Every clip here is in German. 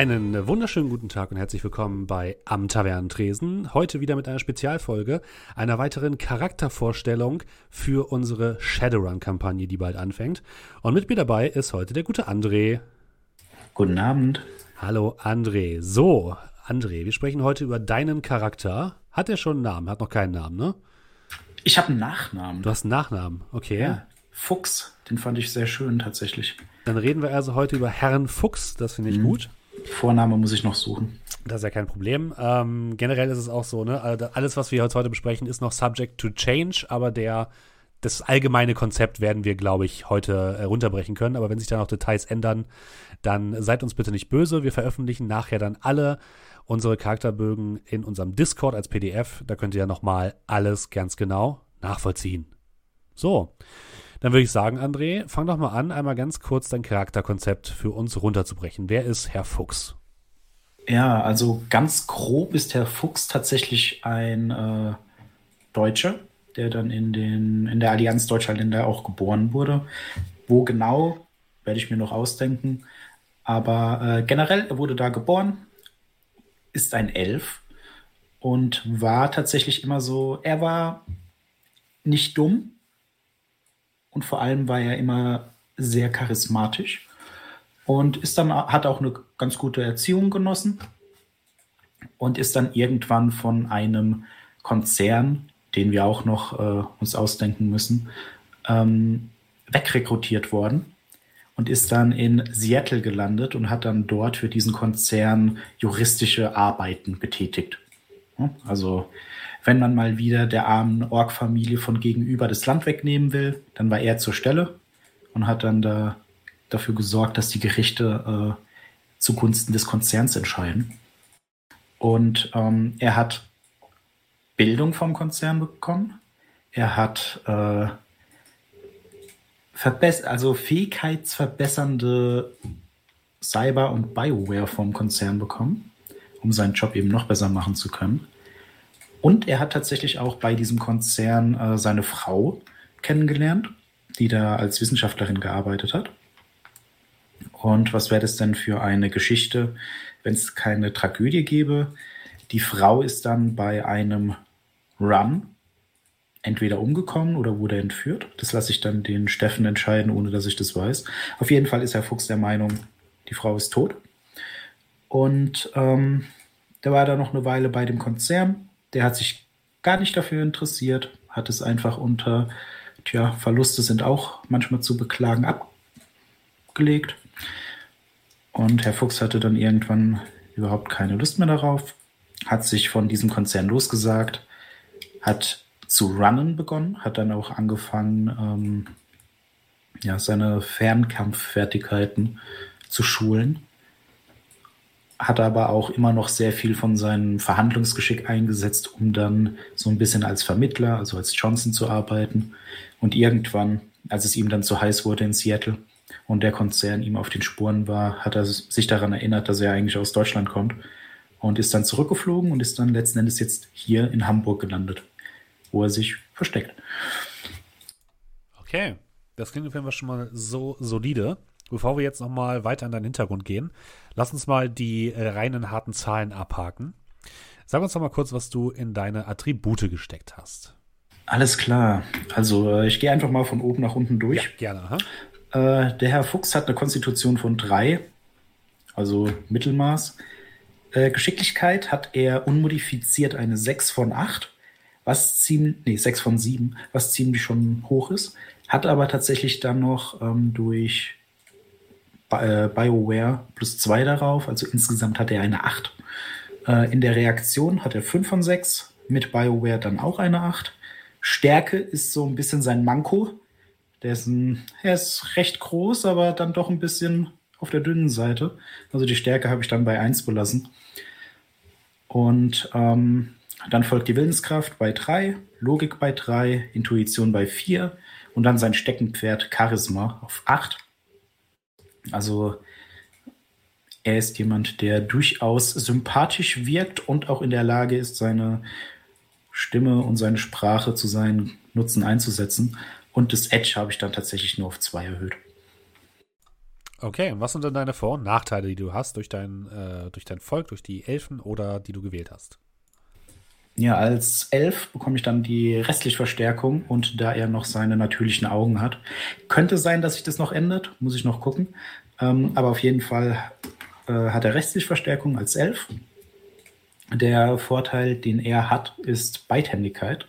Einen wunderschönen guten Tag und herzlich willkommen bei Am Tavernentresen. Heute wieder mit einer Spezialfolge, einer weiteren Charaktervorstellung für unsere Shadowrun-Kampagne, die bald anfängt. Und mit mir dabei ist heute der gute André. Guten Abend. Hallo André. So, André, wir sprechen heute über deinen Charakter. Hat er schon einen Namen? Hat noch keinen Namen, ne? Ich habe einen Nachnamen. Du hast einen Nachnamen, okay. Ja, Fuchs, den fand ich sehr schön tatsächlich. Dann reden wir also heute über Herrn Fuchs, das finde ich mhm. gut. Vorname muss ich noch suchen. Das ist ja kein Problem. Ähm, generell ist es auch so, ne? Alles, was wir heute besprechen, ist noch subject to change, aber der, das allgemeine Konzept werden wir, glaube ich, heute äh, runterbrechen können. Aber wenn sich da noch Details ändern, dann seid uns bitte nicht böse. Wir veröffentlichen nachher dann alle unsere Charakterbögen in unserem Discord als PDF. Da könnt ihr ja nochmal alles ganz genau nachvollziehen. So. Dann würde ich sagen, André, fang doch mal an, einmal ganz kurz dein Charakterkonzept für uns runterzubrechen. Wer ist Herr Fuchs? Ja, also ganz grob ist Herr Fuchs tatsächlich ein äh, Deutscher, der dann in, den, in der Allianz Deutscher Länder auch geboren wurde. Wo genau, werde ich mir noch ausdenken. Aber äh, generell, er wurde da geboren, ist ein Elf und war tatsächlich immer so, er war nicht dumm, und vor allem war er immer sehr charismatisch und ist dann, hat auch eine ganz gute Erziehung genossen und ist dann irgendwann von einem Konzern, den wir auch noch äh, uns ausdenken müssen, ähm, wegrekrutiert worden und ist dann in Seattle gelandet und hat dann dort für diesen Konzern juristische Arbeiten betätigt. Also wenn man mal wieder der armen Ork-Familie von gegenüber das Land wegnehmen will, dann war er zur Stelle und hat dann da dafür gesorgt, dass die Gerichte äh, zugunsten des Konzerns entscheiden. Und ähm, er hat Bildung vom Konzern bekommen. Er hat äh, also fähigkeitsverbessernde Cyber- und Bioware vom Konzern bekommen, um seinen Job eben noch besser machen zu können. Und er hat tatsächlich auch bei diesem Konzern äh, seine Frau kennengelernt, die da als Wissenschaftlerin gearbeitet hat. Und was wäre das denn für eine Geschichte, wenn es keine Tragödie gäbe? Die Frau ist dann bei einem Run entweder umgekommen oder wurde entführt. Das lasse ich dann den Steffen entscheiden, ohne dass ich das weiß. Auf jeden Fall ist Herr Fuchs der Meinung, die Frau ist tot. Und ähm, der war da noch eine Weile bei dem Konzern der hat sich gar nicht dafür interessiert, hat es einfach unter, tja, Verluste sind auch manchmal zu beklagen, abgelegt. Und Herr Fuchs hatte dann irgendwann überhaupt keine Lust mehr darauf, hat sich von diesem Konzern losgesagt, hat zu runnen begonnen, hat dann auch angefangen, ähm, ja, seine Fernkampffertigkeiten zu schulen hat aber auch immer noch sehr viel von seinem Verhandlungsgeschick eingesetzt, um dann so ein bisschen als Vermittler, also als Johnson zu arbeiten. Und irgendwann, als es ihm dann zu heiß wurde in Seattle und der Konzern ihm auf den Spuren war, hat er sich daran erinnert, dass er eigentlich aus Deutschland kommt und ist dann zurückgeflogen und ist dann letzten Endes jetzt hier in Hamburg gelandet, wo er sich versteckt. Okay, das klingt auf jeden Fall schon mal so solide. Bevor wir jetzt nochmal weiter in deinen Hintergrund gehen, lass uns mal die äh, reinen harten Zahlen abhaken. Sag uns doch mal kurz, was du in deine Attribute gesteckt hast. Alles klar. Also äh, ich gehe einfach mal von oben nach unten durch. Ja, gerne. Äh, der Herr Fuchs hat eine Konstitution von drei, also Mittelmaß. Äh, Geschicklichkeit hat er unmodifiziert eine 6 von 8, was ziemlich, nee, 6 von 7, was ziemlich schon hoch ist. Hat aber tatsächlich dann noch ähm, durch BioWare plus 2 darauf, also insgesamt hat er eine 8. Äh, in der Reaktion hat er 5 von 6, mit BioWare dann auch eine 8. Stärke ist so ein bisschen sein Manko. Der ist, ein, er ist recht groß, aber dann doch ein bisschen auf der dünnen Seite. Also die Stärke habe ich dann bei 1 belassen. Und ähm, dann folgt die Willenskraft bei 3, Logik bei 3, Intuition bei 4 und dann sein Steckenpferd Charisma auf 8. Also er ist jemand, der durchaus sympathisch wirkt und auch in der Lage ist, seine Stimme und seine Sprache zu seinen Nutzen einzusetzen. Und das Edge habe ich dann tatsächlich nur auf zwei erhöht. Okay, und was sind denn deine Vor- und Nachteile, die du hast durch dein, äh, durch dein Volk, durch die Elfen oder die du gewählt hast? Ja, als Elf bekomme ich dann die restliche Verstärkung und da er noch seine natürlichen Augen hat, könnte sein, dass sich das noch ändert, muss ich noch gucken. Ähm, aber auf jeden Fall äh, hat er restliche Verstärkung als Elf. Der Vorteil, den er hat, ist Beidhändigkeit.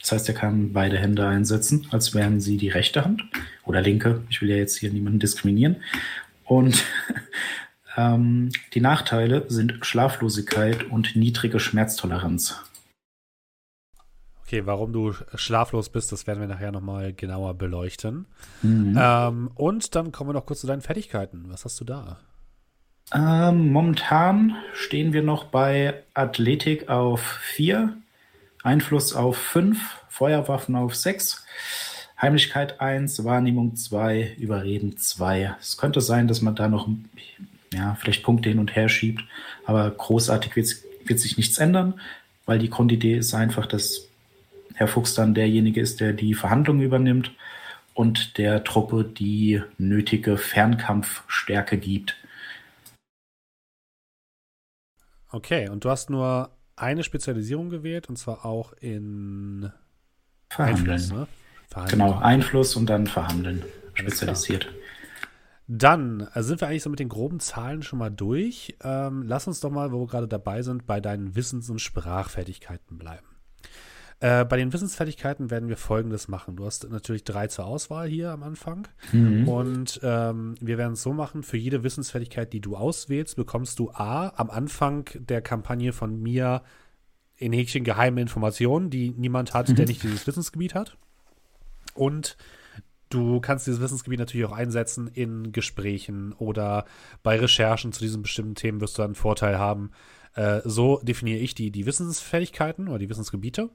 Das heißt, er kann beide Hände einsetzen, als wären sie die rechte Hand oder linke. Ich will ja jetzt hier niemanden diskriminieren. Und ähm, die Nachteile sind Schlaflosigkeit und niedrige Schmerztoleranz. Okay, warum du schlaflos bist, das werden wir nachher nochmal genauer beleuchten. Mhm. Ähm, und dann kommen wir noch kurz zu deinen Fertigkeiten. Was hast du da? Ähm, momentan stehen wir noch bei Athletik auf 4, Einfluss auf 5, Feuerwaffen auf 6, Heimlichkeit 1, Wahrnehmung 2, Überreden 2. Es könnte sein, dass man da noch ja, vielleicht Punkte hin und her schiebt, aber großartig wird, wird sich nichts ändern, weil die Grundidee ist einfach, dass Herr Fuchs dann derjenige ist, der die Verhandlungen übernimmt und der Truppe die nötige Fernkampfstärke gibt. Okay, und du hast nur eine Spezialisierung gewählt und zwar auch in Verhandeln. Einfluss, ne? Verhandeln. Genau, Einfluss und dann Verhandeln spezialisiert. Dann äh, sind wir eigentlich so mit den groben Zahlen schon mal durch. Ähm, lass uns doch mal, wo wir gerade dabei sind, bei deinen Wissens- und Sprachfertigkeiten bleiben. Äh, bei den Wissensfertigkeiten werden wir folgendes machen. Du hast natürlich drei zur Auswahl hier am Anfang. Mhm. Und ähm, wir werden es so machen: für jede Wissensfertigkeit, die du auswählst, bekommst du A am Anfang der Kampagne von mir in Häkchen geheime Informationen, die niemand hat, mhm. der nicht dieses Wissensgebiet hat. Und du kannst dieses Wissensgebiet natürlich auch einsetzen in Gesprächen oder bei Recherchen zu diesen bestimmten Themen wirst du einen Vorteil haben. Äh, so definiere ich die, die Wissensfertigkeiten oder die Wissensgebiete.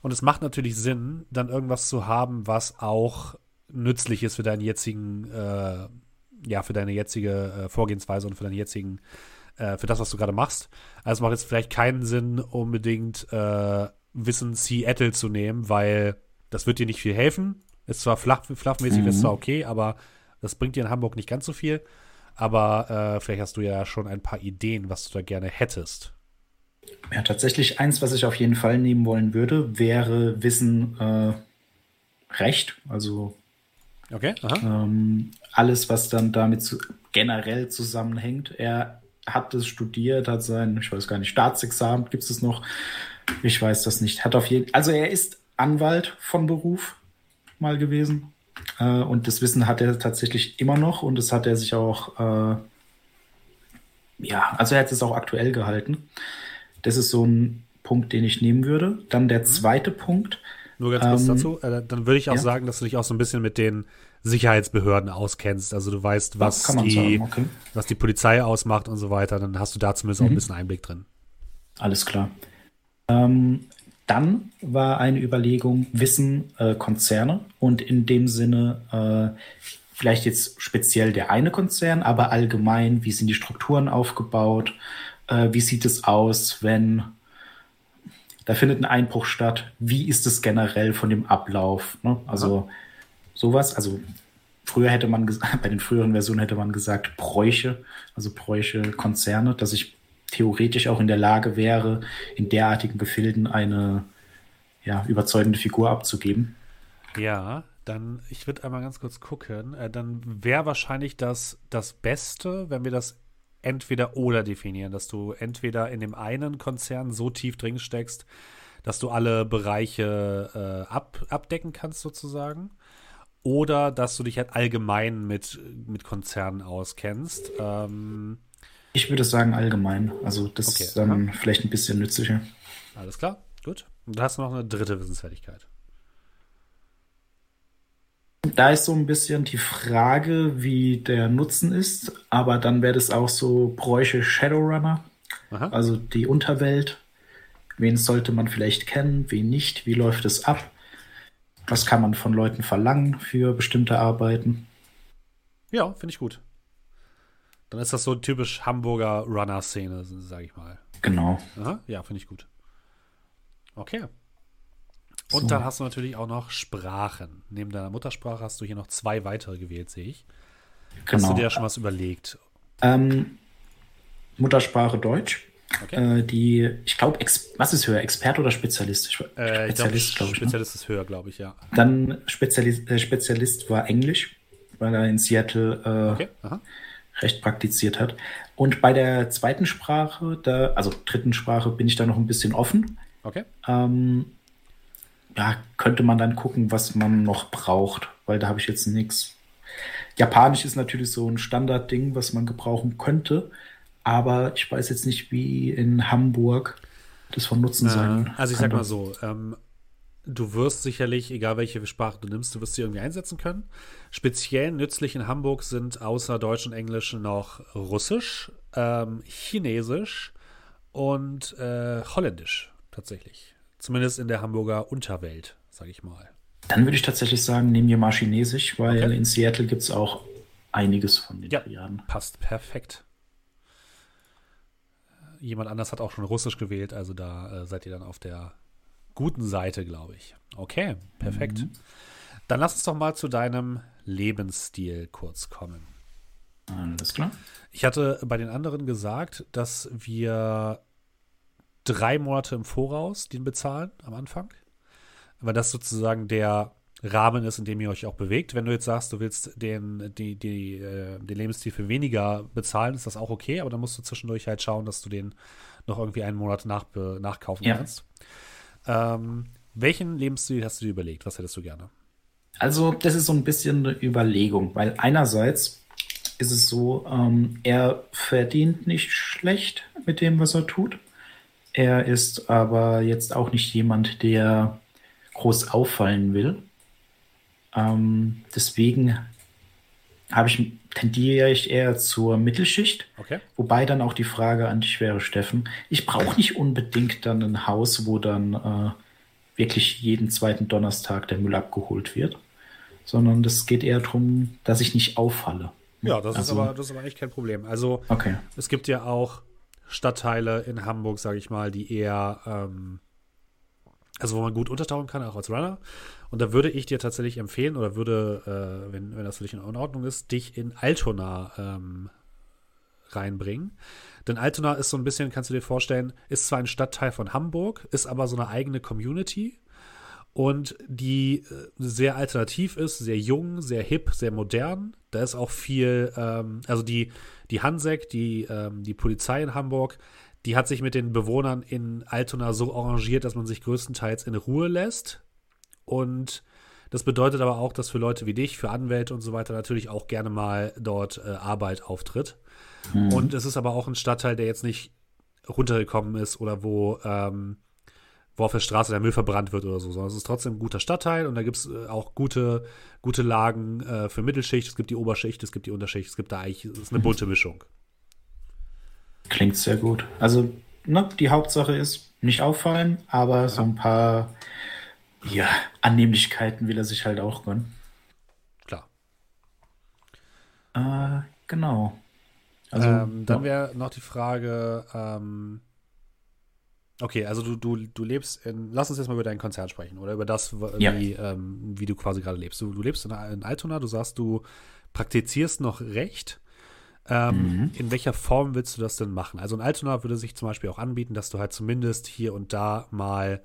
Und es macht natürlich Sinn, dann irgendwas zu haben, was auch nützlich ist für deinen jetzigen, äh, ja, für deine jetzige äh, Vorgehensweise und für deinen jetzigen, äh, für das, was du gerade machst. Also es macht jetzt vielleicht keinen Sinn, unbedingt äh, Wissen Seattle zu nehmen, weil das wird dir nicht viel helfen. Ist zwar flach, fluffmäßig, mhm. ist zwar okay, aber das bringt dir in Hamburg nicht ganz so viel. Aber äh, vielleicht hast du ja schon ein paar Ideen, was du da gerne hättest. Ja, tatsächlich eins, was ich auf jeden Fall nehmen wollen würde, wäre Wissen äh, Recht. Also okay, ähm, alles, was dann damit zu, generell zusammenhängt. Er hat es studiert, hat sein, ich weiß gar nicht, Staatsexamen, gibt es noch? Ich weiß das nicht. Hat auf jeden also er ist Anwalt von Beruf mal gewesen. Äh, und das Wissen hat er tatsächlich immer noch und das hat er sich auch, äh, ja, also er hat es auch aktuell gehalten. Das ist so ein Punkt, den ich nehmen würde. Dann der mhm. zweite Punkt. Nur ganz kurz ähm, dazu. Äh, dann würde ich auch ja. sagen, dass du dich auch so ein bisschen mit den Sicherheitsbehörden auskennst. Also du weißt, was, die, okay. was die Polizei ausmacht und so weiter. Dann hast du da zumindest mhm. auch ein mhm. bisschen Einblick drin. Alles klar. Ähm, dann war eine Überlegung, Wissen äh, Konzerne und in dem Sinne äh, vielleicht jetzt speziell der eine Konzern, aber allgemein, wie sind die Strukturen aufgebaut, äh, wie sieht es aus, wenn da findet ein Einbruch statt, wie ist es generell von dem Ablauf? Ne? Also ja. sowas, also früher hätte man bei den früheren Versionen hätte man gesagt Bräuche, also Bräuche Konzerne, dass ich theoretisch auch in der Lage wäre, in derartigen Gefilden eine ja, überzeugende Figur abzugeben. Ja, dann, ich würde einmal ganz kurz gucken, äh, dann wäre wahrscheinlich das, das Beste, wenn wir das entweder oder definieren, dass du entweder in dem einen Konzern so tief drin steckst, dass du alle Bereiche äh, ab, abdecken kannst sozusagen, oder dass du dich halt allgemein mit, mit Konzernen auskennst. Ähm, ich würde sagen allgemein, also das okay, ist dann aha. vielleicht ein bisschen nützlicher. Alles klar, gut. Und da hast du noch eine dritte Wissensfertigkeit. Da ist so ein bisschen die Frage, wie der Nutzen ist, aber dann wäre das auch so Bräuche Shadowrunner, Aha. also die Unterwelt. Wen sollte man vielleicht kennen, wen nicht? Wie läuft es ab? Was kann man von Leuten verlangen für bestimmte Arbeiten? Ja, finde ich gut. Dann ist das so typisch Hamburger Runner-Szene, sage ich mal. Genau. Aha, ja, finde ich gut. Okay. Und so. dann hast du natürlich auch noch Sprachen. Neben deiner Muttersprache hast du hier noch zwei weitere gewählt, sehe ich. Genau. Hast du dir ja schon was überlegt? Ähm, Muttersprache Deutsch. Okay. Äh, die, ich glaube, was ist höher, Experte oder Spezialist? Ich, äh, Spezialist, glaube ich. Ne? Spezialist ne? ist höher, glaube ich, ja. Dann Spezialist, äh, Spezialist war Englisch, weil er in Seattle äh, okay. recht praktiziert hat. Und bei der zweiten Sprache, da, also dritten Sprache, bin ich da noch ein bisschen offen. Okay. Ähm, ja, könnte man dann gucken, was man noch braucht, weil da habe ich jetzt nichts. Japanisch ist natürlich so ein Standardding, was man gebrauchen könnte, aber ich weiß jetzt nicht, wie in Hamburg das von Nutzen äh, sein. Also ich sag mal so, ähm, du wirst sicherlich, egal welche Sprache du nimmst, du wirst sie irgendwie einsetzen können. Speziell nützlich in Hamburg sind außer Deutsch und Englisch noch Russisch, ähm, Chinesisch und äh, Holländisch tatsächlich. Zumindest in der Hamburger Unterwelt, sage ich mal. Dann würde ich tatsächlich sagen, nehmen wir mal Chinesisch, weil okay. in Seattle gibt es auch einiges von den ja, Jahren. Passt perfekt. Jemand anders hat auch schon Russisch gewählt, also da äh, seid ihr dann auf der guten Seite, glaube ich. Okay, perfekt. Mhm. Dann lass uns doch mal zu deinem Lebensstil kurz kommen. Alles klar. Ich hatte bei den anderen gesagt, dass wir drei Monate im Voraus den bezahlen am Anfang. Weil das sozusagen der Rahmen ist, in dem ihr euch auch bewegt. Wenn du jetzt sagst, du willst den, die, die, äh, den Lebensstil für weniger bezahlen, ist das auch okay, aber dann musst du zwischendurch halt schauen, dass du den noch irgendwie einen Monat nach, nachkaufen ja. kannst. Ähm, welchen Lebensstil hast du dir überlegt? Was hättest du gerne? Also, das ist so ein bisschen eine Überlegung, weil einerseits ist es so, ähm, er verdient nicht schlecht mit dem, was er tut. Er ist aber jetzt auch nicht jemand, der groß auffallen will. Ähm, deswegen habe ich, tendiere ich eher zur Mittelschicht. Okay. Wobei dann auch die Frage an dich wäre, Steffen, ich brauche nicht unbedingt dann ein Haus, wo dann äh, wirklich jeden zweiten Donnerstag der Müll abgeholt wird, sondern das geht eher darum, dass ich nicht auffalle. Ja, das, also, ist, aber, das ist aber echt kein Problem. Also okay. es gibt ja auch Stadtteile in Hamburg, sage ich mal, die eher, ähm, also wo man gut untertauchen kann, auch als Runner. Und da würde ich dir tatsächlich empfehlen oder würde, äh, wenn, wenn das für in Ordnung ist, dich in Altona ähm, reinbringen. Denn Altona ist so ein bisschen, kannst du dir vorstellen, ist zwar ein Stadtteil von Hamburg, ist aber so eine eigene Community und die äh, sehr alternativ ist, sehr jung, sehr hip, sehr modern. Da ist auch viel, ähm, also die, die Hansek, die, ähm, die Polizei in Hamburg, die hat sich mit den Bewohnern in Altona so arrangiert, dass man sich größtenteils in Ruhe lässt. Und das bedeutet aber auch, dass für Leute wie dich, für Anwälte und so weiter natürlich auch gerne mal dort äh, Arbeit auftritt. Mhm. Und es ist aber auch ein Stadtteil, der jetzt nicht runtergekommen ist oder wo ähm, wo auf der Straße der Müll verbrannt wird oder so, sondern es ist trotzdem ein guter Stadtteil und da gibt es äh, auch gute, gute Lagen äh, für Mittelschicht, es gibt die Oberschicht, es gibt die Unterschicht, es gibt da eigentlich, es ist eine bunte Mischung. Klingt sehr gut. Also, ne, die Hauptsache ist, nicht auffallen, aber ja. so ein paar ja, Annehmlichkeiten will er sich halt auch gönnen. Klar. Äh, genau. Also, ähm, dann wäre noch die Frage, ähm, Okay, also du, du, du lebst in, lass uns jetzt mal über dein Konzert sprechen oder über das, ja. wie, ähm, wie du quasi gerade lebst. Du, du lebst in, in, Altona, du sagst, du praktizierst noch Recht. Ähm, mhm. In welcher Form willst du das denn machen? Also in Altona würde sich zum Beispiel auch anbieten, dass du halt zumindest hier und da mal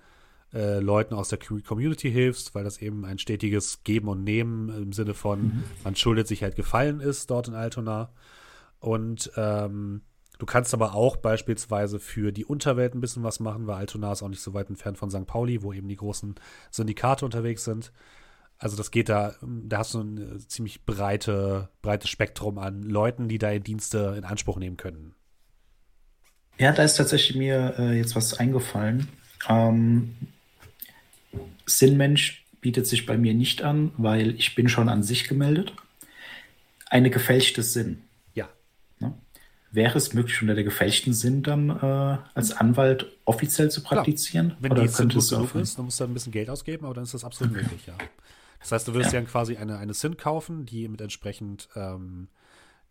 äh, Leuten aus der Community hilfst, weil das eben ein stetiges Geben und Nehmen im Sinne von, mhm. man schuldet sich halt Gefallen ist dort in Altona. Und ähm, Du kannst aber auch beispielsweise für die Unterwelt ein bisschen was machen, weil Altona ist auch nicht so weit entfernt von St. Pauli, wo eben die großen Syndikate unterwegs sind. Also das geht da, da hast du ein äh, ziemlich breite, breites Spektrum an Leuten, die deine Dienste in Anspruch nehmen können. Ja, da ist tatsächlich mir äh, jetzt was eingefallen. Ähm, Sinnmensch bietet sich bei mir nicht an, weil ich bin schon an sich gemeldet. Eine gefälschte Sinn. Wäre es möglich, unter der gefälschten Sinn dann äh, als Anwalt offiziell zu praktizieren? Klar. Wenn Oder die Sinn gut genug ist, dann musst du ein bisschen Geld ausgeben, aber dann ist das absolut okay. möglich, ja. Das heißt, du würdest ja. dann quasi eine, eine SIN kaufen, die mit entsprechend ähm,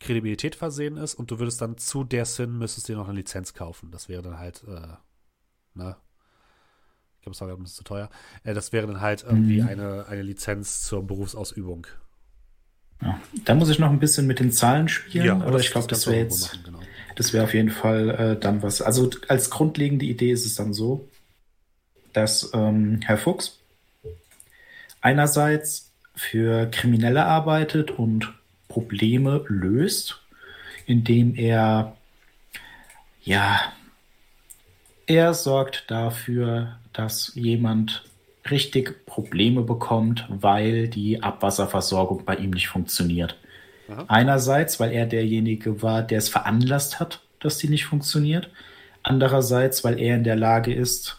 Kredibilität versehen ist und du würdest dann zu der SIN müsstest dir noch eine Lizenz kaufen. Das wäre dann halt, äh, ne? Ich glaube, es war gerade ein bisschen zu teuer. Äh, das wäre dann halt irgendwie mhm. eine, eine Lizenz zur Berufsausübung. Ja, da muss ich noch ein bisschen mit den Zahlen spielen, ja, aber ich glaube, das, das wäre jetzt, machen, genau. das wäre auf jeden Fall äh, dann was. Also als grundlegende Idee ist es dann so, dass ähm, Herr Fuchs einerseits für Kriminelle arbeitet und Probleme löst, indem er ja er sorgt dafür, dass jemand richtig Probleme bekommt, weil die Abwasserversorgung bei ihm nicht funktioniert. Aha. Einerseits, weil er derjenige war, der es veranlasst hat, dass die nicht funktioniert. Andererseits, weil er in der Lage ist,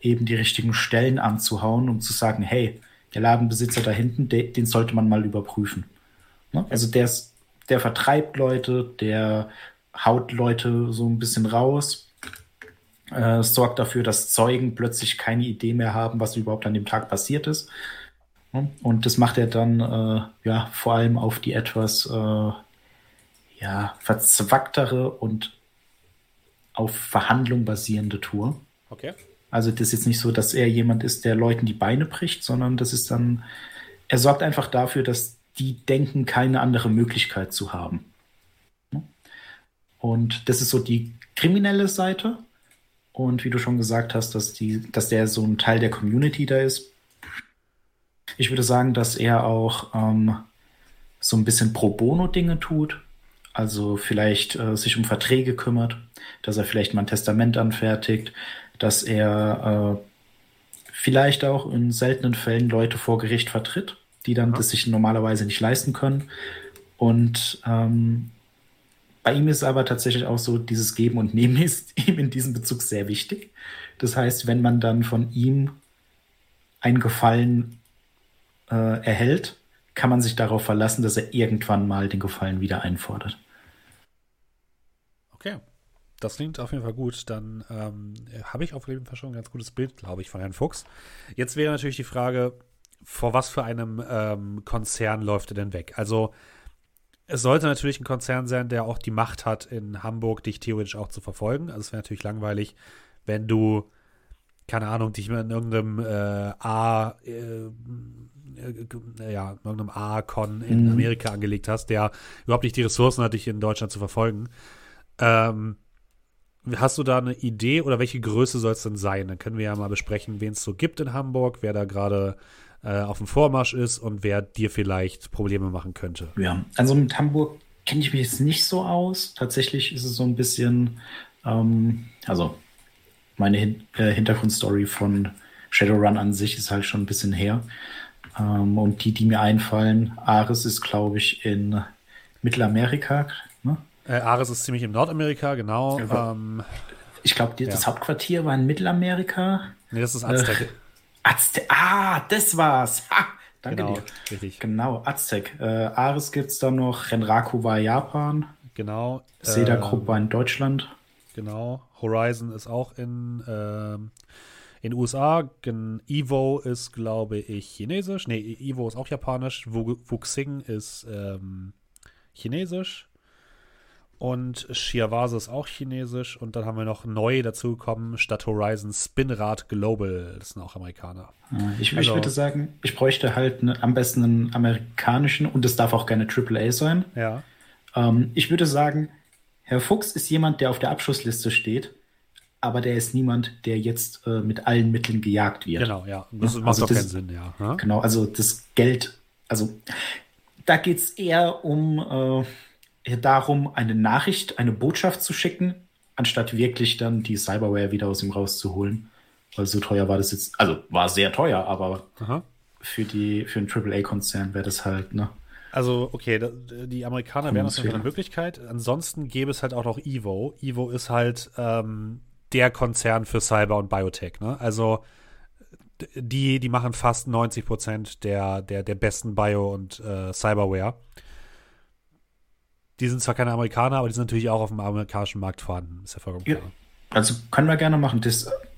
eben die richtigen Stellen anzuhauen, um zu sagen, hey, der Ladenbesitzer da hinten, de, den sollte man mal überprüfen. Ne? Also der, ist, der vertreibt Leute, der haut Leute so ein bisschen raus, äh, sorgt dafür, dass Zeugen plötzlich keine Idee mehr haben, was überhaupt an dem Tag passiert ist. Und das macht er dann äh, ja vor allem auf die etwas äh, ja, verzwacktere und auf Verhandlung basierende Tour. Okay. Also das ist jetzt nicht so, dass er jemand ist, der Leuten die Beine bricht, sondern das ist dann, er sorgt einfach dafür, dass die denken, keine andere Möglichkeit zu haben. Und das ist so die kriminelle Seite. Und wie du schon gesagt hast, dass, die, dass der so ein Teil der Community da ist. Ich würde sagen, dass er auch ähm, so ein bisschen pro bono Dinge tut. Also vielleicht äh, sich um Verträge kümmert, dass er vielleicht mal ein Testament anfertigt, dass er äh, vielleicht auch in seltenen Fällen Leute vor Gericht vertritt, die dann ja. das sich normalerweise nicht leisten können. Und ähm, bei ihm ist aber tatsächlich auch so, dieses Geben und Nehmen ist ihm in diesem Bezug sehr wichtig. Das heißt, wenn man dann von ihm einen Gefallen äh, erhält, kann man sich darauf verlassen, dass er irgendwann mal den Gefallen wieder einfordert. Okay. Das klingt auf jeden Fall gut. Dann ähm, habe ich auf jeden Fall schon ein ganz gutes Bild, glaube ich, von Herrn Fuchs. Jetzt wäre natürlich die Frage, vor was für einem ähm, Konzern läuft er denn weg? Also es sollte natürlich ein Konzern sein, der auch die Macht hat, in Hamburg dich theoretisch auch zu verfolgen. Also es wäre natürlich langweilig, wenn du, keine Ahnung, dich in irgendeinem äh, A, äh, äh, ja, in irgendeinem A-Con in mhm. Amerika angelegt hast, der überhaupt nicht die Ressourcen hat, dich in Deutschland zu verfolgen. Ähm, hast du da eine Idee oder welche Größe soll es denn sein? Dann können wir ja mal besprechen, wen es so gibt in Hamburg, wer da gerade äh, auf dem Vormarsch ist und wer dir vielleicht Probleme machen könnte. Ja, also mit Hamburg kenne ich mich jetzt nicht so aus. Tatsächlich ist es so ein bisschen, ähm, also meine Hin äh, Hintergrundstory von Shadowrun an sich ist halt schon ein bisschen her. Ähm, und die, die mir einfallen, Ares ist, glaube ich, in Mittelamerika. Ne? Äh, Ares ist ziemlich in Nordamerika, genau. Ja, ähm, ich glaube, das ja. Hauptquartier war in Mittelamerika. Nee, das ist Aztec. Aztec. Ah, das war's. Ha, danke genau, dir. Richtig. Genau, Aztec. Äh, Ares gibt's da noch. Renraku war Japan. Genau. Seda ähm, Group war in Deutschland. Genau. Horizon ist auch in ähm, in USA. Evo ist, glaube ich, chinesisch. Nee, Evo ist auch japanisch. Wuxing ist ähm, chinesisch. Und Shiawase ist auch chinesisch. Und dann haben wir noch neu dazugekommen, statt Horizon Spinrad Global. Das sind auch Amerikaner. Ich, also, ich würde sagen, ich bräuchte halt eine, am besten einen amerikanischen und es darf auch gerne AAA sein. Ja. Ähm, ich würde sagen, Herr Fuchs ist jemand, der auf der Abschussliste steht, aber der ist niemand, der jetzt äh, mit allen Mitteln gejagt wird. Genau, ja. Das macht also doch das, keinen Sinn, ja. ja. Genau, also das Geld, also da geht es eher um. Äh, darum, eine Nachricht, eine Botschaft zu schicken, anstatt wirklich dann die Cyberware wieder aus ihm rauszuholen. Weil so teuer war das jetzt, also war sehr teuer, aber Aha. für die, für einen AAA-Konzern wäre das halt, ne? Also, okay, die Amerikaner wären auf jeden Fall eine Möglichkeit. Ansonsten gäbe es halt auch noch Evo. Evo ist halt ähm, der Konzern für Cyber und Biotech, ne? Also, die, die machen fast 90 Prozent der, der, der besten Bio- und äh, Cyberware. Die sind zwar keine Amerikaner, aber die sind natürlich auch auf dem amerikanischen Markt vorhanden. Ist ja vollkommen klar. Ja. Also können wir gerne machen.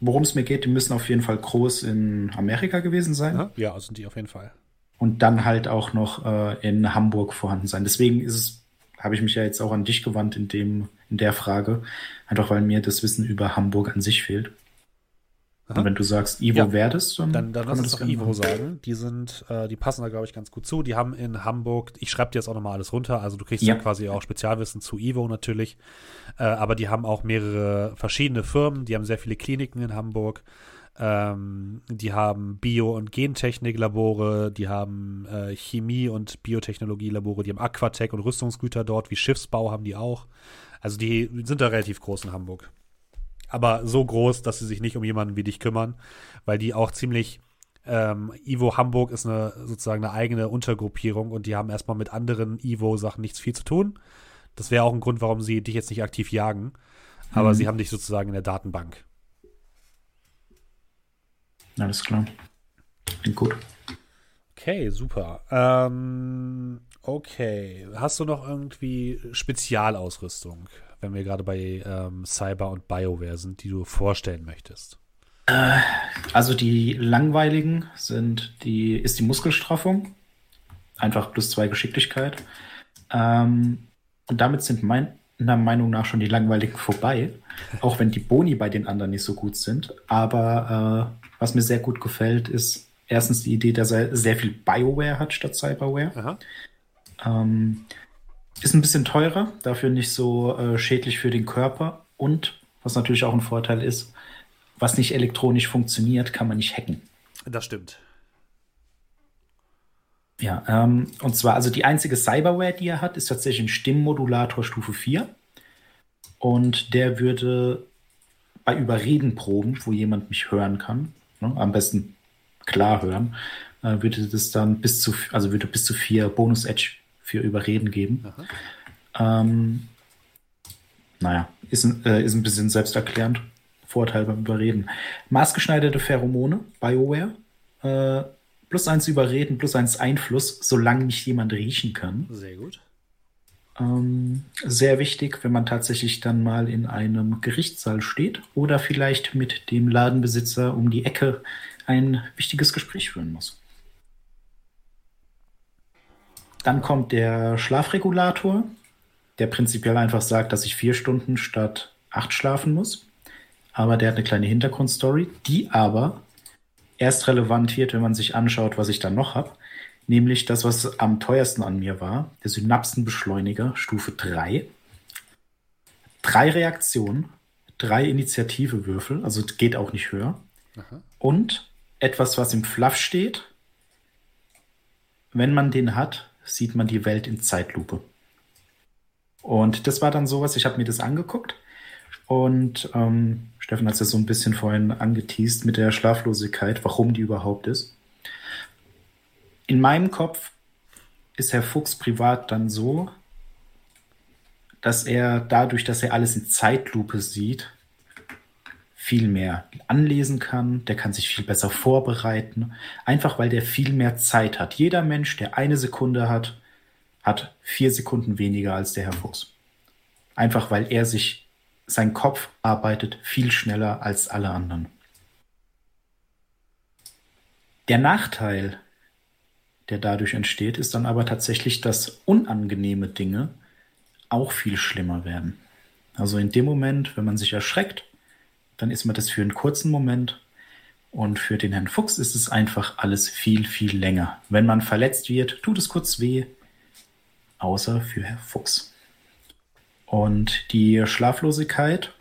worum es mir geht, die müssen auf jeden Fall groß in Amerika gewesen sein. Ja, sind die auf jeden Fall. Und dann halt auch noch äh, in Hamburg vorhanden sein. Deswegen ist es, habe ich mich ja jetzt auch an dich gewandt in dem, in der Frage. Einfach weil mir das Wissen über Hamburg an sich fehlt. Und wenn du sagst, Ivo Ja. das, dann, Dann, dann kann lass uns doch Ivo machen. sagen. Die sind, äh, die passen da, glaube ich, ganz gut zu. Die haben in Hamburg, ich schreibe dir jetzt auch nochmal alles runter, also du kriegst Ja. ja quasi auch Spezialwissen zu Ivo natürlich. Äh, aber die haben auch mehrere verschiedene Firmen, die haben sehr viele Kliniken in Hamburg. Ähm, die haben Bio- und Gentechniklabore, die haben äh, Chemie- und Biotechnologielabore, die haben Aquatech und Rüstungsgüter dort, wie Schiffsbau haben die auch. Also die sind da relativ groß in Hamburg. Aber so groß, dass sie sich nicht um jemanden wie dich kümmern, weil die auch ziemlich ähm, Ivo Hamburg ist eine sozusagen eine eigene Untergruppierung und die haben erstmal mit anderen Ivo-Sachen nichts viel zu tun. Das wäre auch ein Grund, warum sie dich jetzt nicht aktiv jagen. Aber Mhm. sie haben dich sozusagen in der Datenbank. Alles klar. Klingt gut. Okay, super. Ähm, okay. Hast du noch irgendwie Spezialausrüstung, wenn wir gerade bei ähm, Cyber und BioWare sind, die du vorstellen möchtest? Also die langweiligen sind die, ist die Muskelstraffung. Einfach plus zwei Geschicklichkeit. Ähm, und damit sind meiner Meinung nach schon die langweiligen vorbei. Auch wenn die Boni bei den anderen nicht so gut sind. Aber äh, was mir sehr gut gefällt, ist erstens die Idee, dass er sehr viel Bioware hat statt Cyberware. Ähm, ist ein bisschen teurer, dafür nicht so äh, schädlich für den Körper. Und was natürlich auch ein Vorteil ist, was nicht elektronisch funktioniert, kann man nicht hacken. Das stimmt. Ja, ähm, und zwar, also die einzige Cyberware, die er hat, ist tatsächlich ein Stimmmodulator Stufe 4. Und der würde bei Überredenproben, wo jemand mich hören kann, ne, am besten klar hören, äh, würde das dann bis zu, also würde bis zu vier Bonus-Edge für Überreden geben. Ähm, naja, ist, ein- äh, ist ein bisschen selbsterklärend. Vorteil beim Überreden. Maßgeschneiderte Pheromone, BioWare. Äh, plus eins Überreden, plus eins Einfluss, solange nicht jemand riechen kann. Sehr gut. Ähm, sehr wichtig, wenn man tatsächlich dann mal in einem Gerichtssaal steht oder vielleicht mit dem Ladenbesitzer um die Ecke ein wichtiges Gespräch führen muss. Dann kommt der Schlafregulator, der prinzipiell einfach sagt, dass ich vier Stunden statt acht schlafen muss. Aber der hat eine kleine Hintergrundstory, die aber erst relevant wird, wenn man sich anschaut, was ich dann noch habe. Nämlich das, was am teuersten an mir war, der Synapsenbeschleuniger Stufe 3. Drei Reaktionen, drei Initiativewürfel, also geht auch nicht höher. Aha. Und etwas, was im Fluff steht. Wenn man den hat, sieht man die Welt in Zeitlupe. Und das war dann sowas, ich habe mir das angeguckt und ähm, Steffen hat es ja so ein bisschen vorhin angeteased mit der Schlaflosigkeit, warum die überhaupt ist. In meinem Kopf ist Herr Fuchs privat dann so, dass er dadurch, dass er alles in Zeitlupe sieht, viel mehr anlesen kann, der kann sich viel besser vorbereiten, einfach weil der viel mehr Zeit hat. Jeder Mensch, der eine Sekunde hat, hat vier Sekunden weniger als der Herr Fuchs. Einfach weil er sich, sein Kopf arbeitet viel schneller als alle anderen. Der Nachteil, der dadurch entsteht, ist dann aber tatsächlich, dass unangenehme Dinge auch viel schlimmer werden. Also in dem Moment, wenn man sich erschreckt, dann ist man das für einen kurzen Moment. Und für den Herrn Fuchs ist es einfach alles viel, viel länger. Wenn man verletzt wird, tut es kurz weh, außer für Herr Fuchs. Und die Schlaflosigkeit,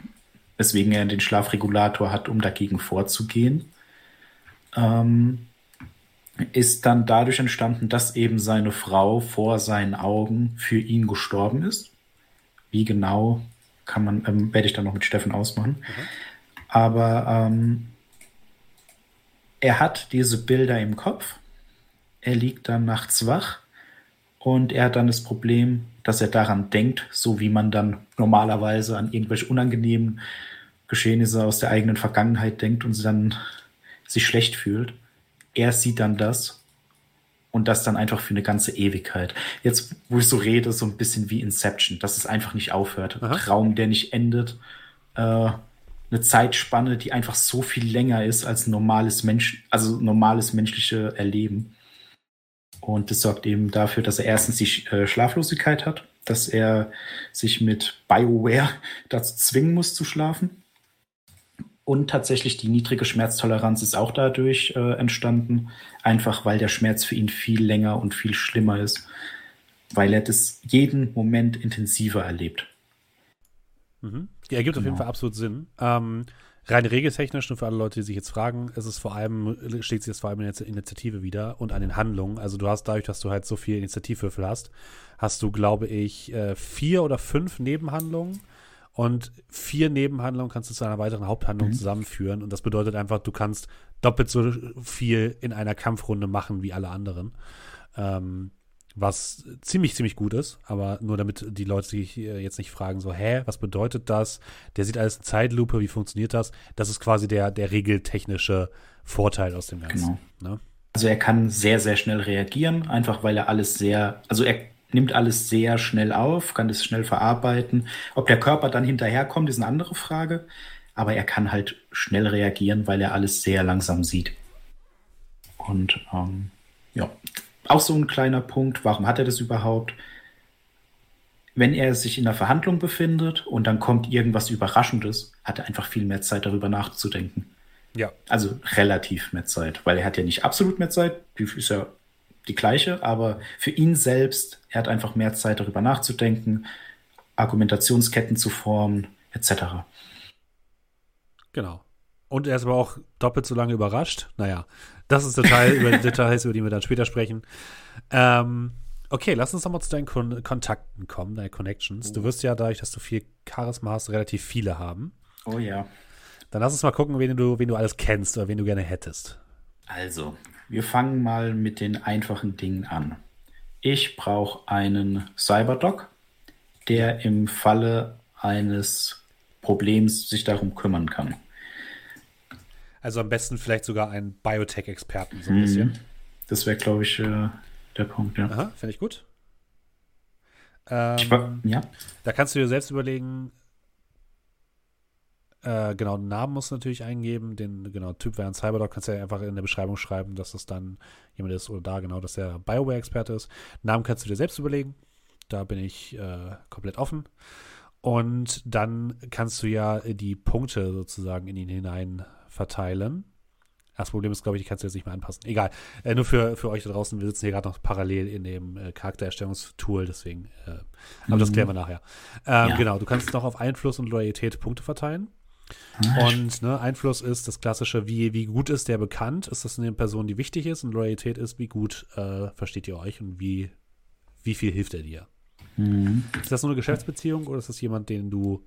weswegen er den Schlafregulator hat, um dagegen vorzugehen, ähm, ist dann dadurch entstanden, dass eben seine Frau vor seinen Augen für ihn gestorben ist. Wie genau kann man, ähm, werde ich dann noch mit Steffen ausmachen. Aber ähm, er hat diese Bilder im Kopf. Er liegt dann nachts wach und er hat dann das Problem, dass er daran denkt, so wie man dann normalerweise an irgendwelche unangenehmen Geschehnisse aus der eigenen Vergangenheit denkt und dann sich schlecht fühlt. Er sieht dann das und das dann einfach für eine ganze Ewigkeit. Jetzt, wo ich so rede, so ein bisschen wie Inception, dass es einfach nicht aufhört. Aha. Traum, der nicht endet. Äh, eine Zeitspanne, die einfach so viel länger ist als normales Mensch, also normales menschliche Erleben. Und das sorgt eben dafür, dass er erstens die äh, Schlaflosigkeit hat, dass er sich mit BioWare dazu zwingen muss zu schlafen. Und tatsächlich die niedrige Schmerztoleranz ist auch dadurch äh, entstanden, einfach weil der Schmerz für ihn viel länger und viel schlimmer ist, weil er das jeden Moment intensiver erlebt. Mhm. Ja, ergibt genau. auf jeden genau. Fall absolut Sinn. Ähm, rein regeltechnisch, nur für alle Leute, die sich jetzt fragen, ist es vor allem, schlägt sich das vor allem in der Initiative wieder und an den Handlungen. Also du hast dadurch, dass du halt so viele Initiativwürfel hast, hast du, glaube ich, äh, vier oder fünf Nebenhandlungen und vier Nebenhandlungen kannst du zu einer weiteren Haupthandlung mhm. zusammenführen. Und das bedeutet einfach, du kannst doppelt so viel in einer Kampfrunde machen wie alle anderen. Ähm, was ziemlich, ziemlich gut ist, aber nur damit die Leute sich jetzt nicht fragen, so, hä, was bedeutet das? Der sieht alles in Zeitlupe, wie funktioniert das? Das ist quasi der, der regeltechnische Vorteil aus dem Ganzen. Genau. Ne? Also er kann sehr, sehr schnell reagieren, einfach weil er alles sehr, also er nimmt alles sehr schnell auf, kann das schnell verarbeiten. Ob der Körper dann hinterherkommt, ist eine andere Frage, aber er kann halt schnell reagieren, weil er alles sehr langsam sieht. Und ähm, ja, auch so ein kleiner Punkt, warum hat er das überhaupt? Wenn er sich in einer Verhandlung befindet und dann kommt irgendwas Überraschendes, hat er einfach viel mehr Zeit darüber nachzudenken. Ja. Also relativ mehr Zeit, weil er hat ja nicht absolut mehr Zeit, die ist ja die gleiche, aber für ihn selbst, er hat einfach mehr Zeit darüber nachzudenken, Argumentationsketten zu formen, etc. Genau. Und er ist aber auch doppelt so lange überrascht. Naja, das ist der Teil, über die Details, über die wir dann später sprechen. Ähm, okay, lass uns nochmal zu deinen Kon Kontakten kommen, deine Connections. Du wirst ja dadurch, dass du viel Charisma hast, relativ viele haben. Oh ja. Dann lass uns mal gucken, wen du, wen du alles kennst oder wen du gerne hättest. Also, wir fangen mal mit den einfachen Dingen an. Ich brauche einen Cyberdoc, der im Falle eines Problems sich darum kümmern kann. Also am besten vielleicht sogar einen Biotech-Experten, so ein mhm. bisschen. Das wäre, glaube ich, äh, der Punkt, ja. Aha, finde ich gut. Ähm, ich war, ja. Da kannst du dir selbst überlegen, äh, genau, den Namen musst du natürlich eingeben, den genau, Typ wäre ein Cyberdog, kannst du ja einfach in der Beschreibung schreiben, dass das dann jemand ist oder da genau, dass der Bioware-Experte ist. Namen kannst du dir selbst überlegen. Da bin ich äh, komplett offen. Und dann kannst du ja die Punkte sozusagen in ihn hinein verteilen. Das Problem ist, glaube ich, die kannst du jetzt nicht mehr anpassen. Egal. Äh, nur für, für euch da draußen, wir sitzen hier gerade noch parallel in dem äh, Charaktererstellungstool, deswegen. Äh, aber mhm. das klären wir nachher. Ähm, ja. Genau, du kannst noch auf Einfluss und Loyalität Punkte verteilen. Ah, und ne, Einfluss ist das klassische, wie, wie gut ist der bekannt? Ist das eine Person, die wichtig ist? Und Loyalität ist, wie gut äh, versteht ihr euch und wie, wie viel hilft er dir? Mhm. Ist das nur eine Geschäftsbeziehung oder ist das jemand, den du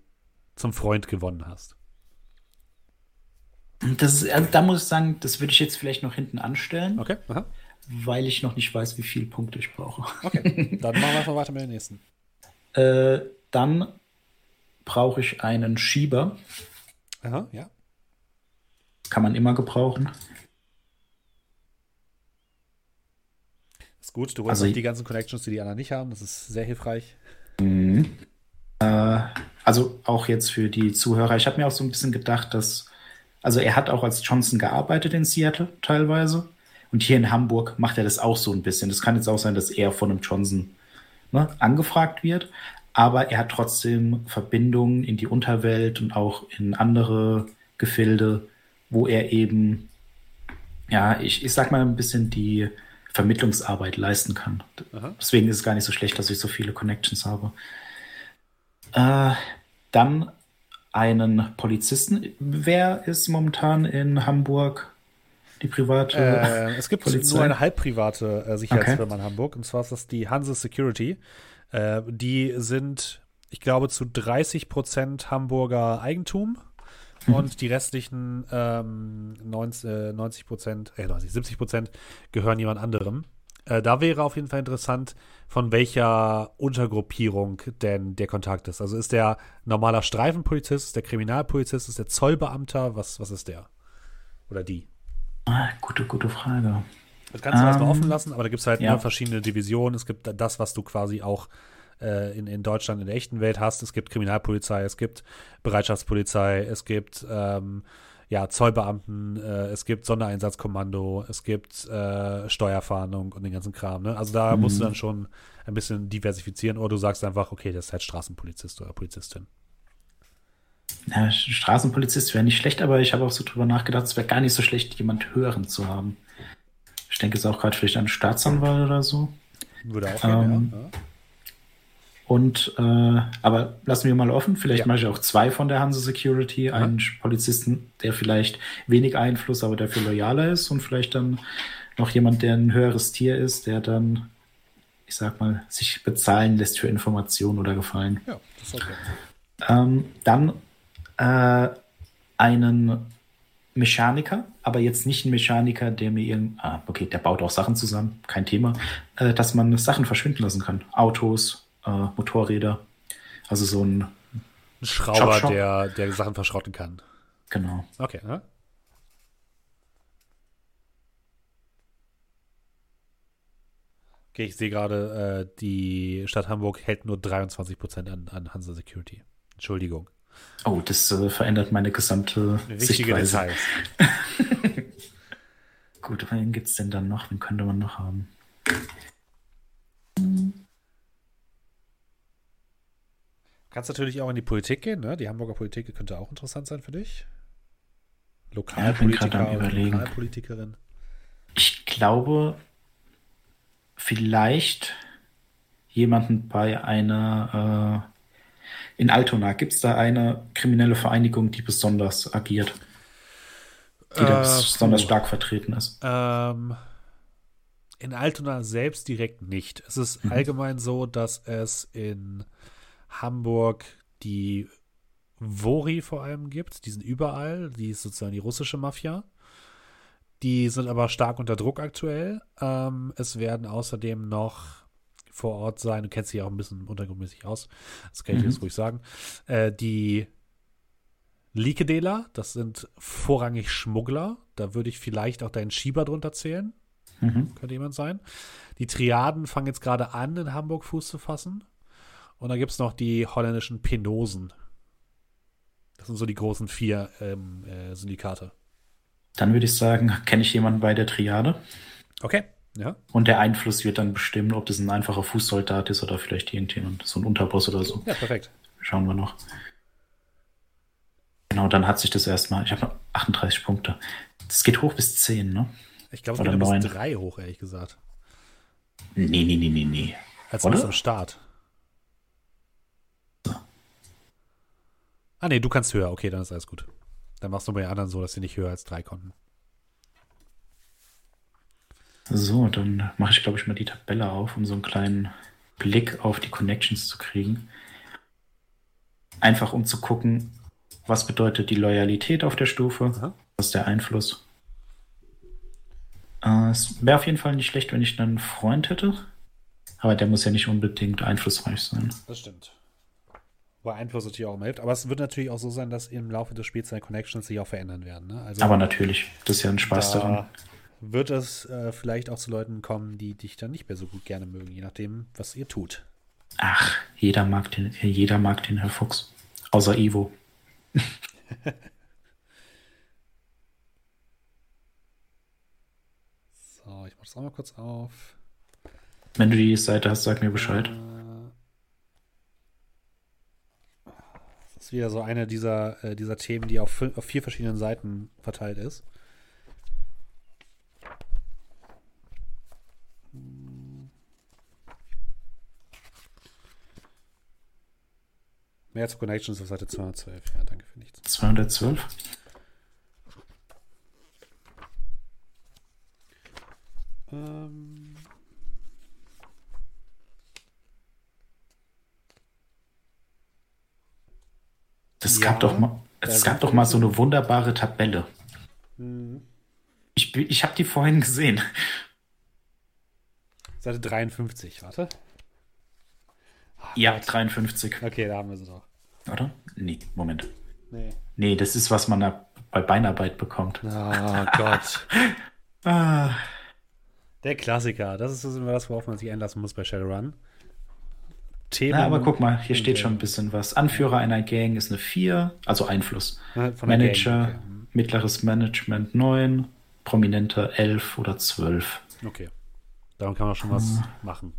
zum Freund gewonnen hast? Das ist, also da muss ich sagen, das würde ich jetzt vielleicht noch hinten anstellen. Okay. Aha. Weil ich noch nicht weiß, wie viele Punkte ich brauche. Okay. Dann machen wir mal weiter mit dem nächsten. Äh, dann brauche ich einen Schieber. Aha, ja. Kann man immer gebrauchen. Ist gut, du hast also, die ganzen Connections, die die anderen nicht haben. Das ist sehr hilfreich. Mhm. Äh, also auch jetzt für die Zuhörer. Ich habe mir auch so ein bisschen gedacht, dass also er hat auch als Johnson gearbeitet in Seattle teilweise. Und hier in Hamburg macht er das auch so ein bisschen. Das kann jetzt auch sein, dass er von einem Johnson ne, angefragt wird. Aber er hat trotzdem Verbindungen in die Unterwelt und auch in andere Gefilde, wo er eben, ja, ich, ich sag mal ein bisschen die Vermittlungsarbeit leisten kann. Aha. Deswegen ist es gar nicht so schlecht, dass ich so viele Connections habe. Äh, dann einen Polizisten. Wer ist momentan in Hamburg die private? Äh, es gibt Polizei? nur eine halbprivate äh, Sicherheitsfirma okay. in Hamburg und zwar ist das die Hanse Security. Äh, die sind, ich glaube, zu 30 Prozent Hamburger Eigentum. Mhm. Und die restlichen ähm, 90, 90 Prozent, äh, 90, 70 Prozent gehören jemand anderem. Äh, da wäre auf jeden Fall interessant, von welcher Untergruppierung denn der Kontakt ist. Also ist der normaler Streifenpolizist, ist der Kriminalpolizist, ist der Zollbeamter, was, was ist der? Oder die? Ah, gute, gute Frage. Das kannst du um, erstmal ähm, offen lassen, aber da gibt es halt ja. verschiedene Divisionen. Es gibt das, was du quasi auch äh, in, in Deutschland in der echten Welt hast. Es gibt Kriminalpolizei, es gibt Bereitschaftspolizei, es gibt ähm, ja, Zollbeamten, äh, es gibt Sondereinsatzkommando, es gibt äh, Steuerfahndung und den ganzen Kram. Ne? Also da mhm. musst du dann schon ein bisschen diversifizieren oder du sagst einfach, okay, das ist halt Straßenpolizist oder Polizistin. Ja, Straßenpolizist wäre nicht schlecht, aber ich habe auch so drüber nachgedacht, es wäre gar nicht so schlecht, jemand hören zu haben. Ich denke es auch gerade vielleicht an Staatsanwalt oder so. Würde auch Ähm, ja. Und, äh, aber lassen wir mal offen, vielleicht Ja. mache ich auch zwei von der Hanse Security, einen Polizisten, der vielleicht wenig Einfluss, aber dafür loyaler ist und vielleicht dann noch jemand, der ein höheres Tier ist, der dann, ich sag mal, sich bezahlen lässt für Informationen oder Gefallen. Ja, das okay. Ähm, dann äh, einen Mechaniker, aber jetzt nicht ein Mechaniker, der mir irgend, ah, okay, der baut auch Sachen zusammen, kein Thema, äh, dass man Sachen verschwinden lassen kann. Autos, äh, Motorräder, also so ein, Ein Schrauber, Shop, Shop. Der, der Sachen verschrotten kann. genau. Okay, ja. Okay, ich sehe gerade, äh, die Stadt Hamburg hält nur 23% an, an Hansa Security. Entschuldigung. Oh, das äh, verändert meine gesamte Wichtige Sichtweise. Details. Gut, wen gibt's denn dann noch? Wen könnte man noch haben? Kannst natürlich auch in die Politik gehen, ne? Die Hamburger Politik könnte auch interessant sein für dich. Ja, Lokalpolitiker, Überlegen. Lokalpolitikerin. Ich glaube, vielleicht jemanden bei einer äh, in Altona. Gibt es da eine kriminelle Vereinigung, die besonders agiert? Die da Äh, besonders puh. stark vertreten ist? Ähm, in Altona selbst direkt nicht. Es ist Mhm. allgemein so, dass es in Hamburg die Vori vor allem gibt. Die sind überall. Die ist sozusagen die russische Mafia. Die sind aber stark unter Druck aktuell. Ähm, es werden außerdem noch vor Ort sein, du kennst dich ja auch ein bisschen untergrundmäßig aus, das kann ich Mhm. jetzt ruhig sagen, äh, die Likedeler, das sind vorrangig Schmuggler. Da würde ich vielleicht auch deinen Schieber drunter zählen. Mhm. Könnte jemand sein. Die Triaden fangen jetzt gerade an, in Hamburg Fuß zu fassen. Und dann gibt es noch die holländischen Penosen. Das sind so die großen vier ähm, äh, Syndikate. Dann würde ich sagen, kenne ich jemanden bei der Triade? Okay, ja. Und der Einfluss wird dann bestimmen, ob das ein einfacher Fußsoldat ist oder vielleicht irgendjemand, so ein Unterboss oder so. Ja, perfekt. Schauen wir noch. Genau, dann hat sich das erstmal. Ich habe noch 38 Punkte. Das geht hoch bis 10, ne? Ich glaube, es Oder geht bis neun. drei hoch, ehrlich gesagt. Nee, nee, nee, nee, nee. Als was am Start. Ah, nee, du kannst höher. Okay, dann ist alles gut. Dann machst du bei den anderen so, dass sie nicht höher als drei konnten. So, dann mache ich, glaube ich, mal die Tabelle auf, um so einen kleinen Blick auf die Connections zu kriegen. Einfach um zu gucken, was bedeutet die Loyalität auf der Stufe, Aha. was ist der Einfluss. Äh, es wäre auf jeden Fall nicht schlecht, wenn ich einen Freund hätte, aber der muss ja nicht unbedingt einflussreich sein. Das stimmt. Wobei Einfluss natürlich auch immer hilft. Aber es wird natürlich auch so sein, dass im Laufe des Spiels deine Connections sich auch verändern werden. Ne? Also Aber natürlich, das ist ja ein Spaß da daran. wird es äh, vielleicht auch zu Leuten kommen, die dich dann nicht mehr so gut gerne mögen, je nachdem, was ihr tut. Ach, jeder mag den, jeder mag den Herr Fuchs. Außer Ivo. So, ich mach das auch mal kurz auf. Wenn du die Seite hast, sag mir Bescheid. Äh, ist wieder so eine dieser, äh, dieser Themen, die auf, auf vier verschiedenen Seiten verteilt ist. Mehr zu Connections auf Seite 212. Ja, danke für nichts. 212. Ähm, Das Ja, gab doch mal, es gab doch mal so eine wunderbare Tabelle. Mhm. Ich, ich habe die vorhin gesehen. Seite 53, warte. Ja, 53, Okay, da haben wir sie doch. oder? Nee, Moment. Nee. Nee, das ist, was man da bei Beinarbeit bekommt. Oh Gott. Ah, Der Klassiker. Das ist immer das, worauf man sich einlassen muss bei Shadowrun. Themen. na, aber guck mal, hier steht äh, schon ein bisschen was. Anführer einer Gang ist eine 4, also Einfluss. Manager, Gang. Okay. mittleres Management 9, prominenter 11 oder 12. Okay. Darum kann man schon was Hm. machen.